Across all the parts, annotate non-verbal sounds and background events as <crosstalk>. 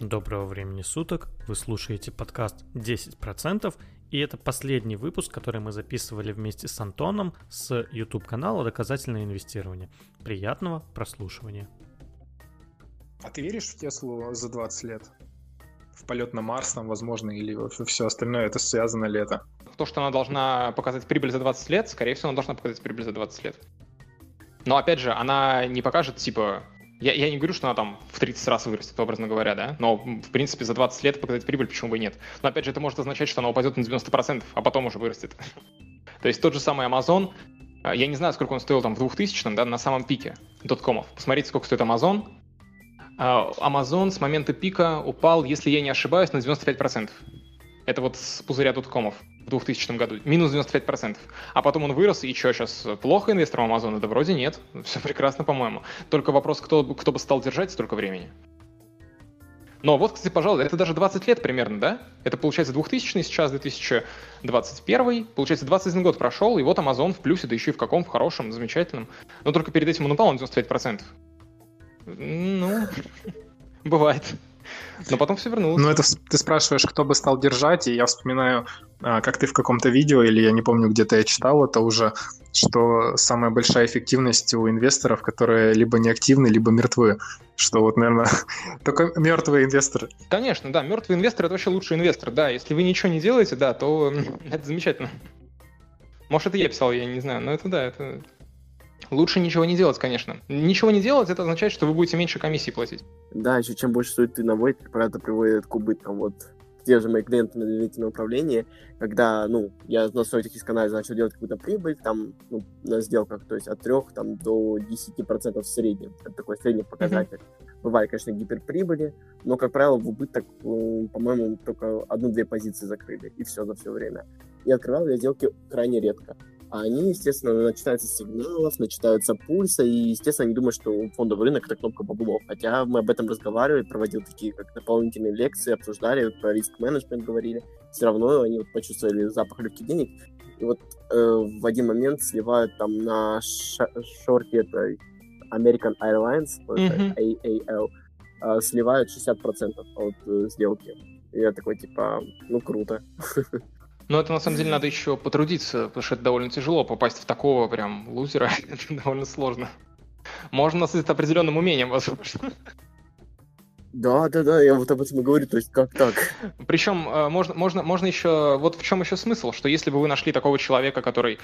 Доброго времени суток, вы слушаете подкаст 10%, и это последний выпуск, который мы записывали вместе с Антоном с YouTube-канала «Доказательное инвестирование». Приятного прослушивания. А ты веришь в Теслу за 20 лет? В полет на Марс там, возможно, или все остальное, это связано ли это? То, что она должна показать прибыль за 20 лет, скорее всего, она должна показать прибыль за 20 лет. Но опять же, она не покажет, типа, я, я не говорю, что она там в 30 раз вырастет, образно говоря, да, но, в принципе, за 20 лет показать прибыль, почему бы и нет. Но, опять же, это может означать, что она упадет на 90%, а потом уже вырастет. <laughs> То есть тот же самый Amazon, э, я не знаю, сколько он стоил там в 2000 да, на самом пике доткомов. Посмотрите, сколько стоит Amazon. Э, Amazon с момента пика упал, если я не ошибаюсь, на 95%. Это вот с пузыря доткомов в 2000 году. Минус 95%. А потом он вырос, и что, сейчас плохо инвесторам Амазона? Да вроде нет. <laughs> Все прекрасно, по-моему. Только вопрос, кто, кто бы стал держать столько времени. Но вот, кстати, пожалуй, это даже 20 лет примерно, да? Это получается 2000 сейчас 2021, получается 21 год прошел, и вот Amazon в плюсе, да еще и в каком, в хорошем, замечательном. Но только перед этим он упал на 95%. Ну, <laughs> бывает. Но потом все вернулось. Ну, это ты спрашиваешь, кто бы стал держать, и я вспоминаю, а, как ты в каком-то видео, или я не помню, где-то я читал это уже, что самая большая эффективность у инвесторов, которые либо неактивны, либо мертвы. Что вот, наверное, <laughs> только мертвые инвесторы. Конечно, да, мертвый инвестор это вообще лучший инвестор. Да, если вы ничего не делаете, да, то <laughs> это замечательно. Может, это я писал, я не знаю, но это да, это Лучше ничего не делать, конечно. Ничего не делать, это означает, что вы будете меньше комиссии платить. Да, еще чем больше суеты наводит, это приводит к убыткам. Вот те же мои клиенты на доверительном управлении, когда, ну, я на своей технической анализе начал делать какую-то прибыль, там, ну, на сделках, то есть от 3 там, до 10% в среднем. Это такой средний показатель. Mm-hmm. Бывают, конечно, гиперприбыли, но, как правило, в убыток, ну, по-моему, только одну-две позиции закрыли, и все за все время. И открывал я сделки крайне редко а они, естественно, начинаются сигналов, начинаются пульса, и, естественно, они думают, что фондовый рынок — это кнопка баблов. Хотя мы об этом разговаривали, проводил такие как дополнительные лекции, обсуждали, про риск-менеджмент говорили. Все равно они вот почувствовали запах легких денег. И вот э, в один момент сливают там на шорте это American Airlines, mm-hmm. AAL, э, сливают 60% от э, сделки. И я такой, типа, ну круто. <laughs> Но это на самом деле надо еще потрудиться, потому что это довольно тяжело попасть в такого прям лузера. <laughs> это довольно сложно. Можно с определенным умением, возможно. Да, да, да, я вот об этом и говорю, то есть как так? Причем э, можно, можно, можно еще, вот в чем еще смысл, что если бы вы нашли такого человека, который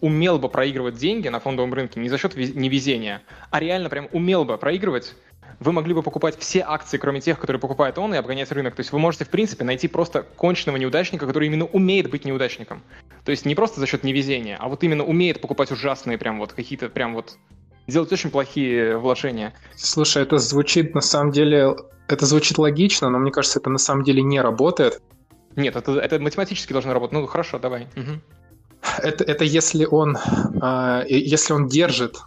умел бы проигрывать деньги на фондовом рынке не за счет невезения, а реально прям умел бы проигрывать, вы могли бы покупать все акции, кроме тех, которые покупает он, и обгонять рынок. То есть вы можете, в принципе, найти просто конченного неудачника, который именно умеет быть неудачником. То есть не просто за счет невезения, а вот именно умеет покупать ужасные прям вот какие-то прям вот делать очень плохие вложения. Слушай, это звучит на самом деле, это звучит логично, но мне кажется, это на самом деле не работает. Нет, это, это математически должно работать. Ну хорошо, давай. Угу. Это, это если он, э, если он держит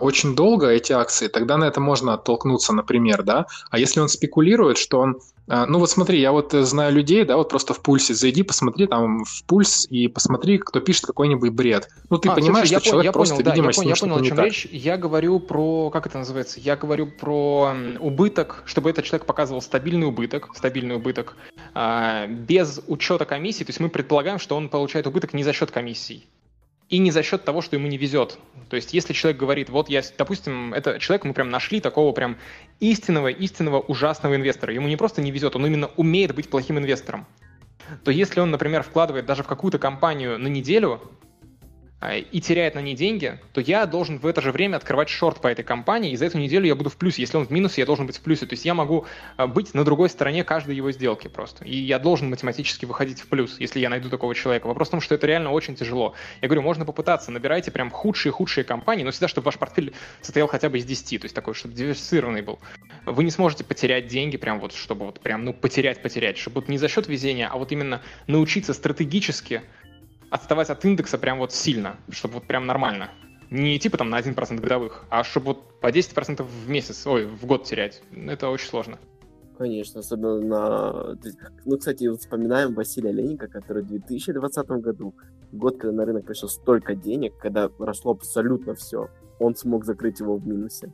очень долго эти акции, тогда на это можно оттолкнуться, например, да. А если он спекулирует, что он а, ну вот смотри, я вот э, знаю людей, да, вот просто в пульсе зайди, посмотри там в пульс и посмотри, кто пишет какой-нибудь бред. Ну ты а, понимаешь, слушай, что я человек я просто, понял, видимо, да, я, понял, я понял, о чем так. речь. Я говорю про, как это называется, я говорю про убыток, чтобы этот человек показывал стабильный убыток, стабильный убыток, а, без учета комиссии, то есть мы предполагаем, что он получает убыток не за счет комиссий и не за счет того, что ему не везет. То есть, если человек говорит, вот я, допустим, это человек, мы прям нашли такого прям истинного, истинного ужасного инвестора. Ему не просто не везет, он именно умеет быть плохим инвестором. То если он, например, вкладывает даже в какую-то компанию на неделю, и теряет на ней деньги, то я должен в это же время открывать шорт по этой компании, и за эту неделю я буду в плюсе. Если он в минусе, я должен быть в плюсе. То есть я могу а, быть на другой стороне каждой его сделки просто. И я должен математически выходить в плюс, если я найду такого человека. Вопрос в том, что это реально очень тяжело. Я говорю, можно попытаться, набирайте прям худшие-худшие компании, но всегда, чтобы ваш портфель состоял хотя бы из 10, то есть такой, чтобы диверсифицированный был. Вы не сможете потерять деньги, прям вот, чтобы вот прям, ну, потерять-потерять, чтобы вот не за счет везения, а вот именно научиться стратегически отставать от индекса прям вот сильно, чтобы вот прям нормально. Не типа там на 1% годовых, а чтобы вот по 10% в месяц, ой, в год терять. Это очень сложно. Конечно, особенно на... Ну, кстати, вспоминаем Василия Леника, который в 2020 году, год, когда на рынок пришло столько денег, когда росло абсолютно все, он смог закрыть его в минусе.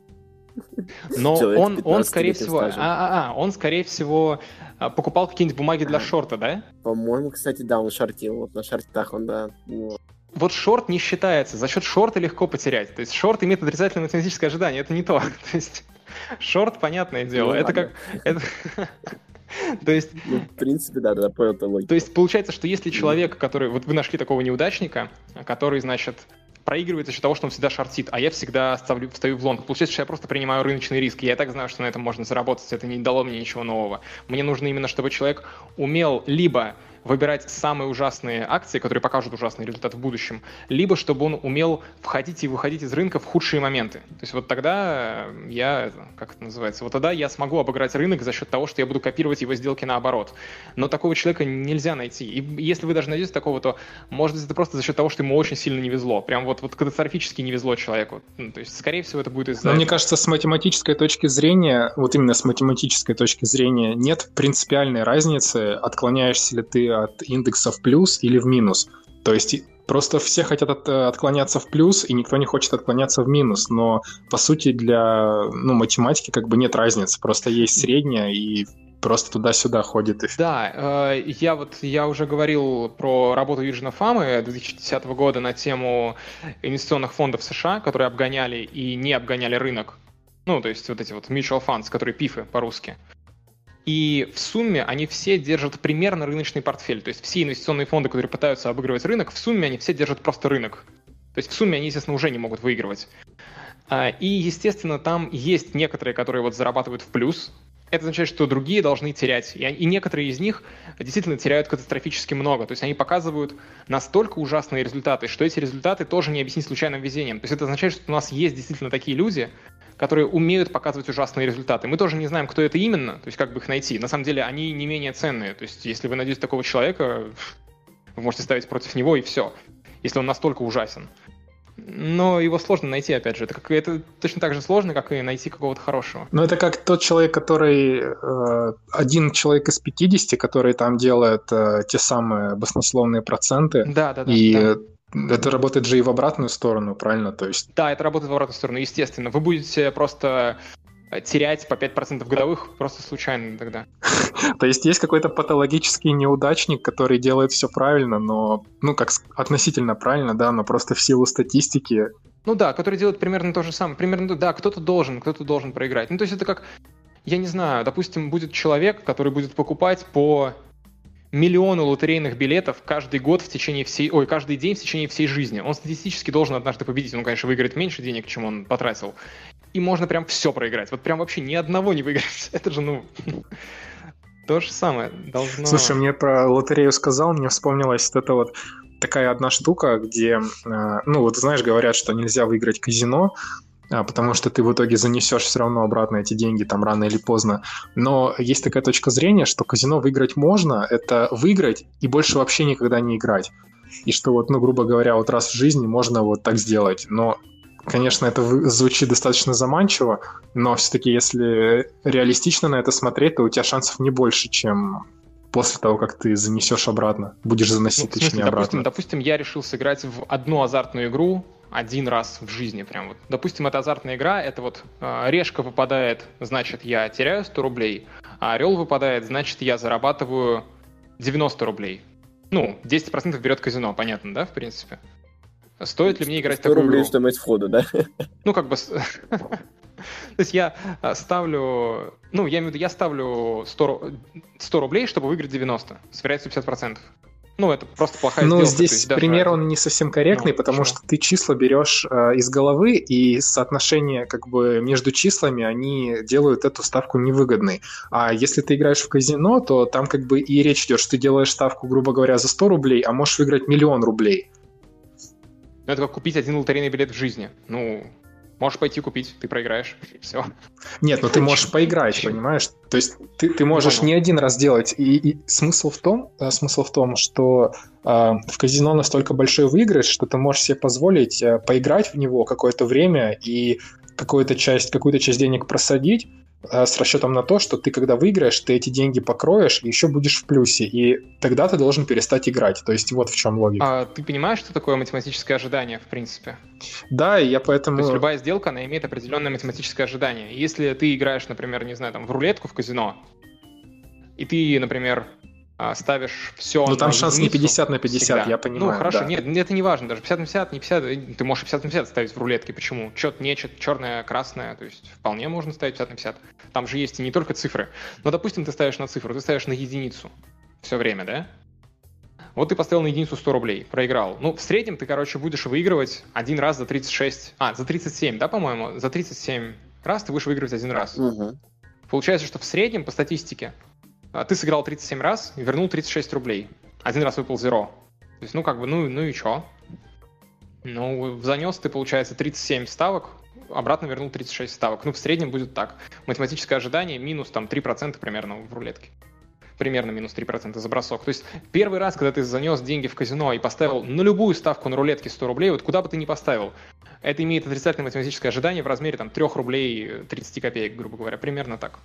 <laughs> Но он, он, скорее всего, а, а, а, он, скорее всего, покупал какие-нибудь бумаги для шорта, да? По-моему, кстати, да, он шортил. Вот на шортах он, да. Вот шорт не считается. За счет шорта легко потерять. То есть шорт имеет отрицательное математическое ожидание. Это не то. <laughs> То есть шорт, понятное дело. Ну, это как... Это... <laughs> То есть... Ну, в принципе, да, да, понял логику. То есть получается, что если человек, который... Вот вы нашли такого неудачника, который, значит, проигрывает за счет того, что он всегда шортит, а я всегда ставлю, встаю в лонг. Получается, что я просто принимаю рыночный риск. Я и так знаю, что на этом можно заработать. Это не дало мне ничего нового. Мне нужно именно, чтобы человек умел либо выбирать самые ужасные акции, которые покажут ужасный результат в будущем, либо чтобы он умел входить и выходить из рынка в худшие моменты. То есть вот тогда я, как это называется, вот тогда я смогу обыграть рынок за счет того, что я буду копировать его сделки наоборот. Но такого человека нельзя найти. И если вы даже найдете такого, то может быть это просто за счет того, что ему очень сильно не везло. Прям вот, вот катастрофически не везло человеку. Ну, то есть, скорее всего, это будет из-за... Но мне кажется, с математической точки зрения, вот именно с математической точки зрения, нет принципиальной разницы, отклоняешься ли ты от индекса в плюс или в минус. То есть Просто все хотят от, э, отклоняться в плюс, и никто не хочет отклоняться в минус. Но, по сути, для ну, математики как бы нет разницы. Просто есть средняя, и просто туда-сюда ходит. И... Да, э, я вот я уже говорил про работу Юджина Фамы 2010 года на тему инвестиционных фондов США, которые обгоняли и не обгоняли рынок. Ну, то есть вот эти вот mutual funds, которые пифы по-русски. И в сумме они все держат примерно рыночный портфель. То есть все инвестиционные фонды, которые пытаются обыгрывать рынок, в сумме они все держат просто рынок. То есть в сумме они, естественно, уже не могут выигрывать. А, и, естественно, там есть некоторые, которые вот зарабатывают в плюс. Это означает, что другие должны терять. И некоторые из них действительно теряют катастрофически много. То есть они показывают настолько ужасные результаты, что эти результаты тоже не объяснить случайным везением. То есть это означает, что у нас есть действительно такие люди, которые умеют показывать ужасные результаты. Мы тоже не знаем, кто это именно, то есть как бы их найти. На самом деле они не менее ценные. То есть если вы найдете такого человека, вы можете ставить против него и все, если он настолько ужасен. Но его сложно найти, опять же. Это, как, это точно так же сложно, как и найти какого-то хорошего. Ну, это как тот человек, который... Э, один человек из 50, который там делает э, те самые баснословные проценты. Да, да, да. И да это работает же и в обратную сторону, правильно? То есть... Да, это работает в обратную сторону, естественно. Вы будете просто терять по 5% годовых просто случайно тогда. <laughs> То есть есть какой-то патологический неудачник, который делает все правильно, но, ну, как относительно правильно, да, но просто в силу статистики. Ну да, который делает примерно то же самое. Примерно, да, кто-то должен, кто-то должен проиграть. Ну, то есть это как, я не знаю, допустим, будет человек, который будет покупать по миллионы лотерейных билетов каждый год в течение всей, ой, каждый день в течение всей жизни. Он статистически должен однажды победить. Он, конечно, выиграет меньше денег, чем он потратил. И можно прям все проиграть. Вот прям вообще ни одного не выиграть. <laughs> Это же, ну, <laughs> то же самое должно... Слушай, мне про лотерею сказал, мне вспомнилась вот эта вот такая одна штука, где, э, ну вот знаешь, говорят, что нельзя выиграть казино, а, потому что ты в итоге занесешь все равно обратно эти деньги там рано или поздно. Но есть такая точка зрения, что казино выиграть можно, это выиграть и больше вообще никогда не играть. И что вот, ну, грубо говоря, вот раз в жизни можно вот так сделать. Но, конечно, это звучит достаточно заманчиво, но все-таки если реалистично на это смотреть, то у тебя шансов не больше, чем после того, как ты занесешь обратно, будешь заносить, ну, точнее, смысле, обратно. Допустим, допустим, я решил сыграть в одну азартную игру, один раз в жизни прям вот. Допустим, это азартная игра, это вот э, решка выпадает, значит, я теряю 100 рублей, а орел выпадает, значит, я зарабатываю 90 рублей. Ну, 10% берет казино, понятно, да, в принципе? Стоит ли мне играть 100 такую рублей игру? стоимость входа, да? Ну, как бы... <laughs> То есть я а, ставлю... Ну, я имею в виду, я ставлю 100, 100 рублей, чтобы выиграть 90 с вероятностью 50%. Ну, это просто плохая Ну, здесь есть, пример, он не совсем корректный, ну, потому что ты числа берешь э, из головы, и соотношение как бы между числами, они делают эту ставку невыгодной. А если ты играешь в казино, то там как бы и речь идет, что ты делаешь ставку, грубо говоря, за 100 рублей, а можешь выиграть миллион рублей. Ну, это как купить один лотерейный билет в жизни. Ну, Можешь пойти купить, ты проиграешь, <laughs> все. Нет, ну ты можешь поиграть, понимаешь? То есть ты, ты можешь не один раз делать. И, и смысл в том, э, смысл в том, что э, в казино настолько большой выигрыш, что ты можешь себе позволить э, поиграть в него какое-то время и какую-то часть, какую-то часть денег просадить, с расчетом на то, что ты, когда выиграешь, ты эти деньги покроешь и еще будешь в плюсе, и тогда ты должен перестать играть. То есть вот в чем логика. А ты понимаешь, что такое математическое ожидание, в принципе? Да, и я поэтому... То есть любая сделка, она имеет определенное математическое ожидание. Если ты играешь, например, не знаю, там, в рулетку в казино, и ты, например, ставишь все Ну там шанс не 50 на 50, всегда. я понимаю. Ну хорошо, да. нет, это не важно, даже 50 на 50, не 50, э, ты можешь 50 на 50 ставить в рулетке, почему? Чет, нечет, черное, красное, то есть вполне можно ставить 50 на 50. Там же есть и не только цифры. Но, допустим, ты ставишь на цифру, ты ставишь на единицу все время, да? Вот ты поставил на единицу 100 рублей, проиграл. Ну, в среднем ты, короче, будешь выигрывать один раз за 36, а, за 37, да, по-моему? За 37 раз ты будешь выигрывать один раз. Угу. Получается, что в среднем, по статистике, а ты сыграл 37 раз вернул 36 рублей. Один раз выпал зеро. То есть, ну, как бы, ну, ну и чё? Ну, занес ты, получается, 37 ставок, обратно вернул 36 ставок. Ну, в среднем будет так. Математическое ожидание минус там 3% примерно в рулетке. Примерно минус 3% за бросок. То есть первый раз, когда ты занес деньги в казино и поставил на любую ставку на рулетке 100 рублей, вот куда бы ты ни поставил, это имеет отрицательное математическое ожидание в размере там 3 рублей 30 копеек, грубо говоря. Примерно так.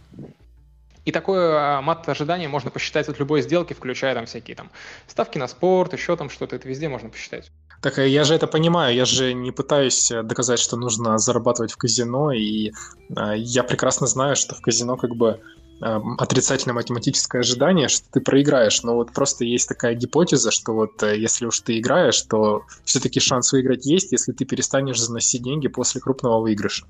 И такое а, мат ожидания можно посчитать от любой сделки, включая там всякие там ставки на спорт, еще там что-то. Это везде можно посчитать. Так э, я же это понимаю, я же не пытаюсь э, доказать, что нужно зарабатывать в казино, и э, я прекрасно знаю, что в казино как бы э, отрицательное математическое ожидание, что ты проиграешь, но вот просто есть такая гипотеза, что вот э, если уж ты играешь, то все-таки шанс выиграть есть, если ты перестанешь заносить деньги после крупного выигрыша.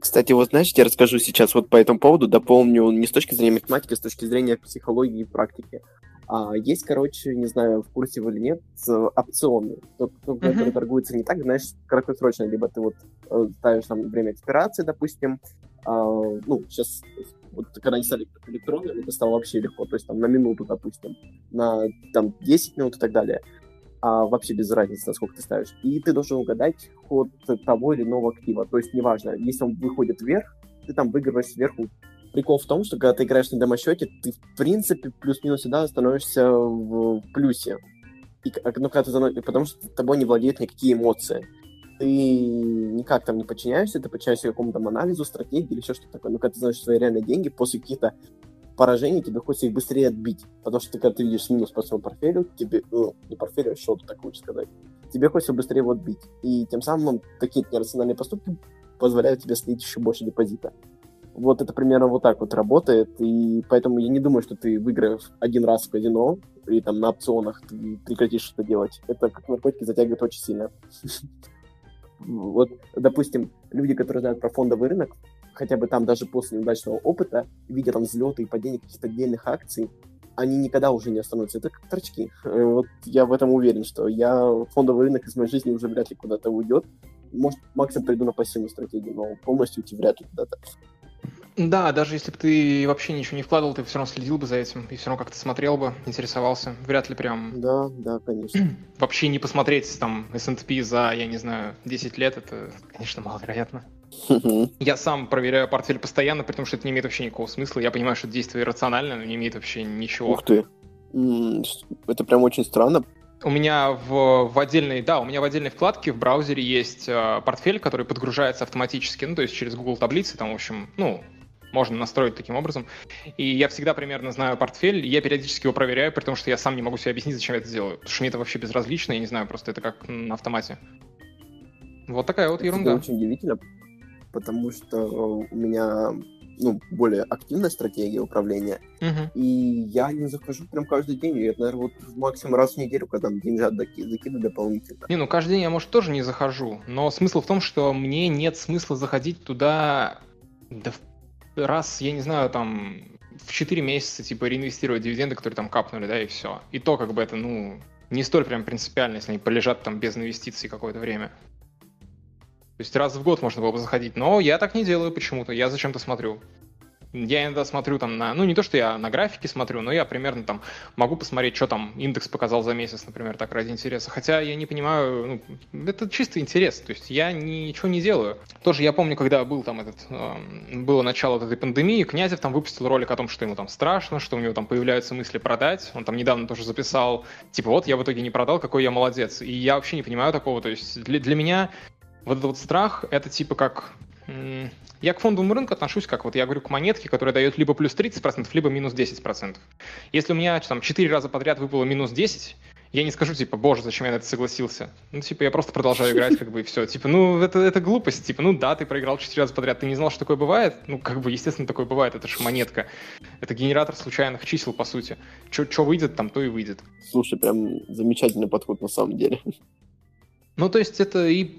Кстати, вот знаешь, я расскажу сейчас вот по этому поводу, дополню не с точки зрения математики, а с точки зрения психологии и практики. А, есть, короче, не знаю, в курсе вы или нет, опционы, то, то, uh-huh. которые торгуются не так, знаешь, краткосрочно, либо ты вот э, ставишь там время экспирации, допустим, а, ну, сейчас, вот когда они стали электронными, это стало вообще легко, то есть там на минуту, допустим, на там 10 минут и так далее а вообще без разницы, насколько ты ставишь. И ты должен угадать ход того или иного актива. То есть неважно, если он выходит вверх, ты там выигрываешь сверху. Прикол в том, что когда ты играешь на домосчете, ты в принципе плюс-минус всегда становишься в плюсе. И, ну, когда ты заносишь, потому что тобой не владеют никакие эмоции. Ты никак там не подчиняешься, ты подчиняешься какому-то анализу, стратегии или еще что-то такое. Но когда ты знаешь свои реальные деньги, после каких-то поражений тебе хочется их быстрее отбить. Потому что когда ты видишь минус по своему портфелю, тебе, ну, не портфелю, а счету, так лучше сказать, тебе хочется быстрее его отбить. И тем самым такие нерациональные поступки позволяют тебе слить еще больше депозита. Вот это примерно вот так вот работает, и поэтому я не думаю, что ты выиграешь один раз в казино, и там на опционах ты прекратишь это делать. Это как наркотики затягивает очень сильно. <laughs> Вот, допустим, люди, которые знают про фондовый рынок, хотя бы там даже после неудачного опыта, видя там взлеты и падения каких-то отдельных акций, они никогда уже не остановятся. Это как торчки. Э, вот я в этом уверен, что я фондовый рынок из моей жизни уже вряд ли куда-то уйдет. Может, максимум приду на пассивную стратегию, но полностью уйти вряд ли куда-то. Да, даже если бы ты вообще ничего не вкладывал, ты все равно следил бы за этим, и все равно как-то смотрел бы, интересовался. Вряд ли прям... Да, да, конечно. <clears throat> Вообще не посмотреть там S&P за, я не знаю, 10 лет, это, конечно, маловероятно. Я сам проверяю портфель постоянно, при том, что это не имеет вообще никакого смысла. Я понимаю, что действие иррационально, но не имеет вообще ничего. Ух ты. Это прям очень странно. У меня в, в отдельной, да, у меня в отдельной вкладке в браузере есть э, портфель, который подгружается автоматически, ну, то есть через Google таблицы, там, в общем, ну, можно настроить таким образом. И я всегда примерно знаю портфель, я периодически его проверяю, при том, что я сам не могу себе объяснить, зачем я это делаю. Потому что мне это вообще безразлично, я не знаю, просто это как на автомате. Вот такая вот ерунда. Это очень удивительно, потому что у меня ну, более активная стратегия управления, uh-huh. и я не захожу прям каждый день, я, наверное, вот максимум раз в неделю, когда там деньжат закидываю дополнительно. Не, ну каждый день я, может, тоже не захожу, но смысл в том, что мне нет смысла заходить туда да, раз, я не знаю, там в 4 месяца, типа, реинвестировать дивиденды, которые там капнули, да, и все. И то, как бы это, ну, не столь прям принципиально, если они полежат там без инвестиций какое-то время. То есть раз в год можно было бы заходить, но я так не делаю почему-то, я зачем-то смотрю. Я иногда смотрю там на, ну не то, что я на графике смотрю, но я примерно там могу посмотреть, что там индекс показал за месяц, например, так ради интереса. Хотя я не понимаю, ну, это чисто интерес, то есть я ничего не делаю. Тоже я помню, когда был там этот, э, было начало этой пандемии, Князев там выпустил ролик о том, что ему там страшно, что у него там появляются мысли продать. Он там недавно тоже записал, типа вот я в итоге не продал, какой я молодец. И я вообще не понимаю такого, то есть для, для меня вот этот вот страх, это типа как Я к фондовому рынку отношусь как вот я говорю к монетке, которая дает либо плюс 30%, либо минус 10%. Если у меня там 4 раза подряд выпало минус 10, я не скажу, типа, боже, зачем я на это согласился. Ну, типа, я просто продолжаю играть, как бы, и все. Типа, ну, это, это глупость. Типа, ну да, ты проиграл 4 раза подряд, ты не знал, что такое бывает? Ну, как бы, естественно, такое бывает, это же монетка. Это генератор случайных чисел, по сути. Что выйдет, там то и выйдет. Слушай, прям замечательный подход на самом деле. Ну, то есть это и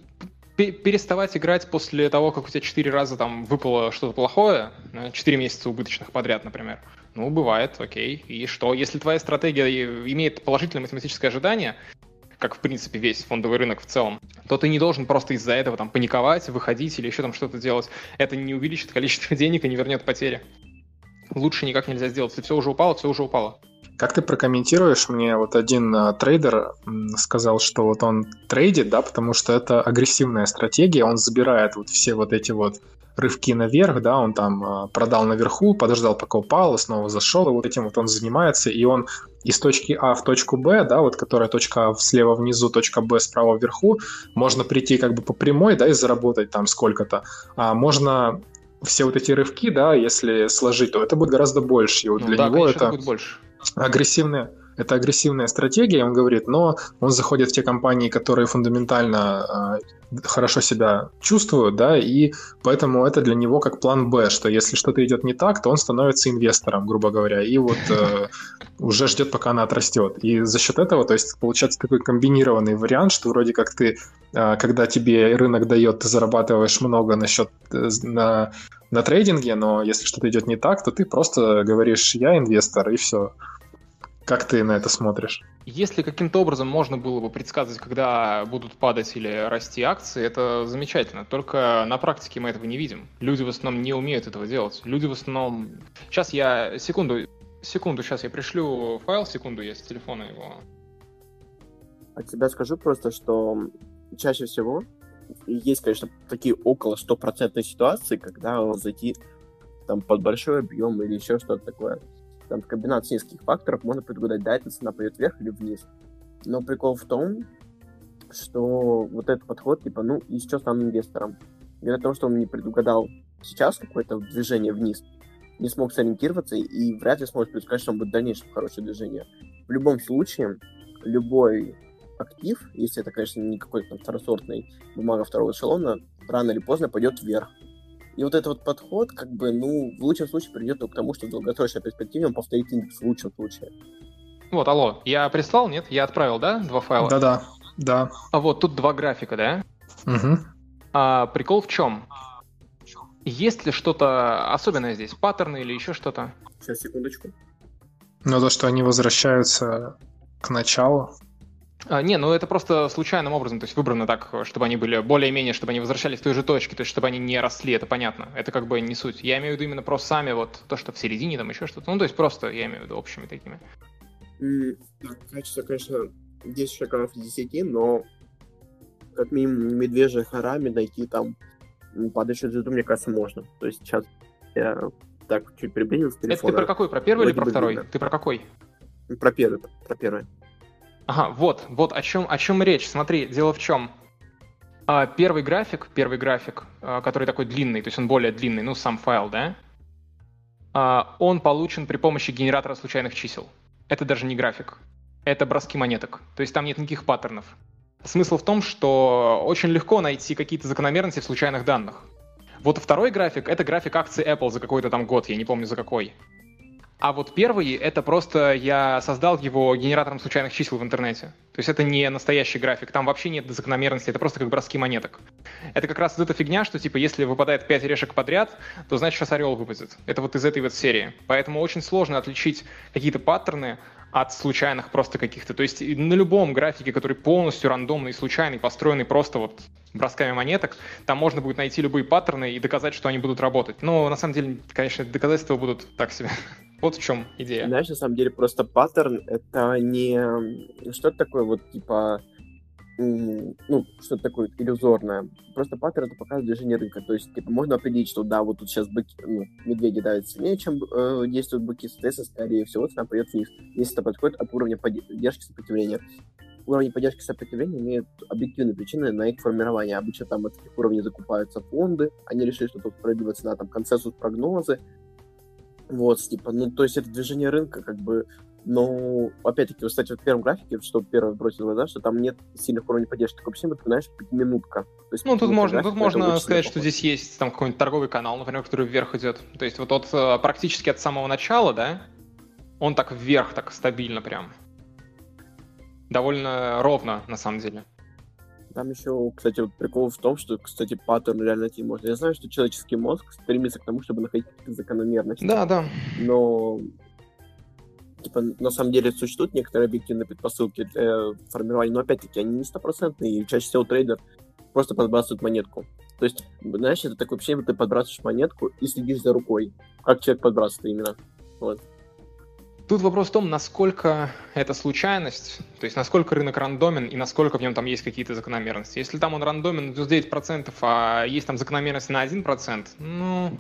переставать играть после того, как у тебя 4 раза там выпало что-то плохое, 4 месяца убыточных подряд, например. Ну, бывает, окей. И что? Если твоя стратегия имеет положительное математическое ожидание, как, в принципе, весь фондовый рынок в целом, то ты не должен просто из-за этого там паниковать, выходить или еще там что-то делать. Это не увеличит количество <laughs> денег и не вернет потери. Лучше никак нельзя сделать. Если все уже упало, все уже упало. Как ты прокомментируешь? Мне вот один а, трейдер сказал, что вот он трейдит, да, потому что это агрессивная стратегия, он забирает вот все вот эти вот рывки наверх, да, он там а, продал наверху, подождал, пока упал, снова зашел, и вот этим вот он занимается, и он из точки А в точку Б, да, вот которая точка А слева внизу, точка Б справа вверху, можно прийти как бы по прямой, да, и заработать там сколько-то. А можно все вот эти рывки, да, если сложить, то это будет гораздо больше. И вот ну, для да, него конечно, это будет больше. Агрессивная это агрессивная стратегия, он говорит, но он заходит в те компании, которые фундаментально э, хорошо себя чувствуют, да, и поэтому это для него как план Б, что если что-то идет не так, то он становится инвестором, грубо говоря, и вот э, уже ждет, пока она отрастет. И за счет этого, то есть получается такой комбинированный вариант, что вроде как ты, э, когда тебе рынок дает, ты зарабатываешь много на счет э, на на трейдинге, но если что-то идет не так, то ты просто говоришь, я инвестор, и все. Как ты на это смотришь? Если каким-то образом можно было бы предсказывать, когда будут падать или расти акции, это замечательно. Только на практике мы этого не видим. Люди в основном не умеют этого делать. Люди в основном... Сейчас я... Секунду, секунду, сейчас я пришлю файл, секунду, я с телефона его... От тебя скажу просто, что чаще всего есть, конечно, такие около стопроцентной ситуации, когда зайти там под большой объем или еще что-то такое там комбинация нескольких факторов можно предугадать, да, эта цена пойдет вверх или вниз. Но прикол в том, что вот этот подход, типа, ну, и что стану инвестором? Из-за того, что он не предугадал сейчас какое-то движение вниз, не смог сориентироваться и вряд ли сможет предсказать, что он будет в дальнейшем хорошее движение. В любом случае, любой актив, если это, конечно, не какой-то там второсортный бумага второго эшелона, рано или поздно пойдет вверх. И вот этот вот подход, как бы, ну, в лучшем случае придет к тому, что в долгосрочной перспективе он повторит индекс в лучшем случае. Вот, алло, я прислал, нет? Я отправил, да, два файла? Да-да, да. А вот тут два графика, да? Угу. А, прикол в чем? Есть ли что-то особенное здесь? Паттерны или еще что-то? Сейчас, секундочку. Ну, то, что они возвращаются к началу. А, не, ну это просто случайным образом, то есть выбрано так, чтобы они были более-менее, чтобы они возвращались в той же точке, то есть чтобы они не росли, это понятно. Это как бы не суть. Я имею в виду именно про сами вот то, что в середине, там еще что-то. Ну, то есть просто я имею в виду общими такими. Так, качество, конечно, 10 шагов из 10, но как минимум медвежья харами найти там падающую звезду, мне кажется, можно. То есть сейчас я так чуть приблизил с телефона. Это ты про какой? Про первый или про второй? Видно. Ты про какой? Про первый, про первый. Ага, вот, вот о чем, о чем речь. Смотри, дело в чем. А, первый график, первый график, а, который такой длинный, то есть он более длинный, ну, сам файл, да, а, он получен при помощи генератора случайных чисел. Это даже не график. Это броски монеток. То есть там нет никаких паттернов. Смысл в том, что очень легко найти какие-то закономерности в случайных данных. Вот второй график — это график акций Apple за какой-то там год, я не помню за какой. А вот первый — это просто я создал его генератором случайных чисел в интернете. То есть это не настоящий график, там вообще нет закономерности, это просто как броски монеток. Это как раз вот эта фигня, что типа если выпадает 5 решек подряд, то значит сейчас орел выпадет. Это вот из этой вот серии. Поэтому очень сложно отличить какие-то паттерны от случайных просто каких-то. То есть на любом графике, который полностью рандомный, случайный, построенный просто вот бросками монеток, там можно будет найти любые паттерны и доказать, что они будут работать. Но на самом деле, конечно, доказательства будут так себе. Вот в чем идея. Знаешь, на самом деле просто паттерн — это не что-то такое вот типа ну, что-то такое иллюзорное. Просто паттерн это показывает движение рынка. То есть, типа, можно определить, что да, вот тут сейчас быки, ну, медведи давят сильнее, чем э, действуют быки, соответственно, скорее всего, цена пойдет вниз, если это подходит от уровня поддержки сопротивления. уровни поддержки сопротивления имеют объективные причины на их формирование. Обычно там от этих уровней закупаются фонды, они решили, что тут справедливая цена, там консенсус прогнозы. Вот, типа, ну, то есть это движение рынка, как бы, но, опять-таки, вот, кстати, вот в первом графике, что первое бросило глаза, что там нет сильных уровней поддержки. Такое вообще, знаешь, минутка. То есть, ну, тут можно, тут можно сказать, что здесь есть там какой-нибудь торговый канал, например, который вверх идет. То есть вот от, э, практически от самого начала, да, он так вверх, так стабильно прям. Довольно ровно, на самом деле. Там еще, кстати, вот прикол в том, что, кстати, паттерн реально найти можно. Я знаю, что человеческий мозг стремится к тому, чтобы находить какие-то закономерности. Да, да. Но типа, на самом деле существуют некоторые объективные предпосылки для формирования, но опять-таки они не стопроцентные, и чаще всего трейдер просто подбрасывает монетку. То есть, знаешь, это такое ощущение, ты подбрасываешь монетку и следишь за рукой, как человек подбрасывает именно. Вот. Тут вопрос в том, насколько это случайность, то есть насколько рынок рандомен и насколько в нем там есть какие-то закономерности. Если там он рандомен 99%, а есть там закономерность на 1%, ну,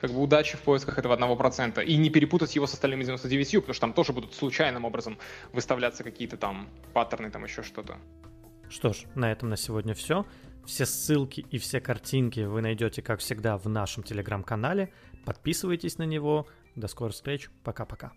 как бы удачи в поисках этого 1%. И не перепутать его с остальными 99, потому что там тоже будут случайным образом выставляться какие-то там паттерны, там еще что-то. Что ж, на этом на сегодня все. Все ссылки и все картинки вы найдете, как всегда, в нашем телеграм-канале. Подписывайтесь на него. До скорых встреч. Пока-пока.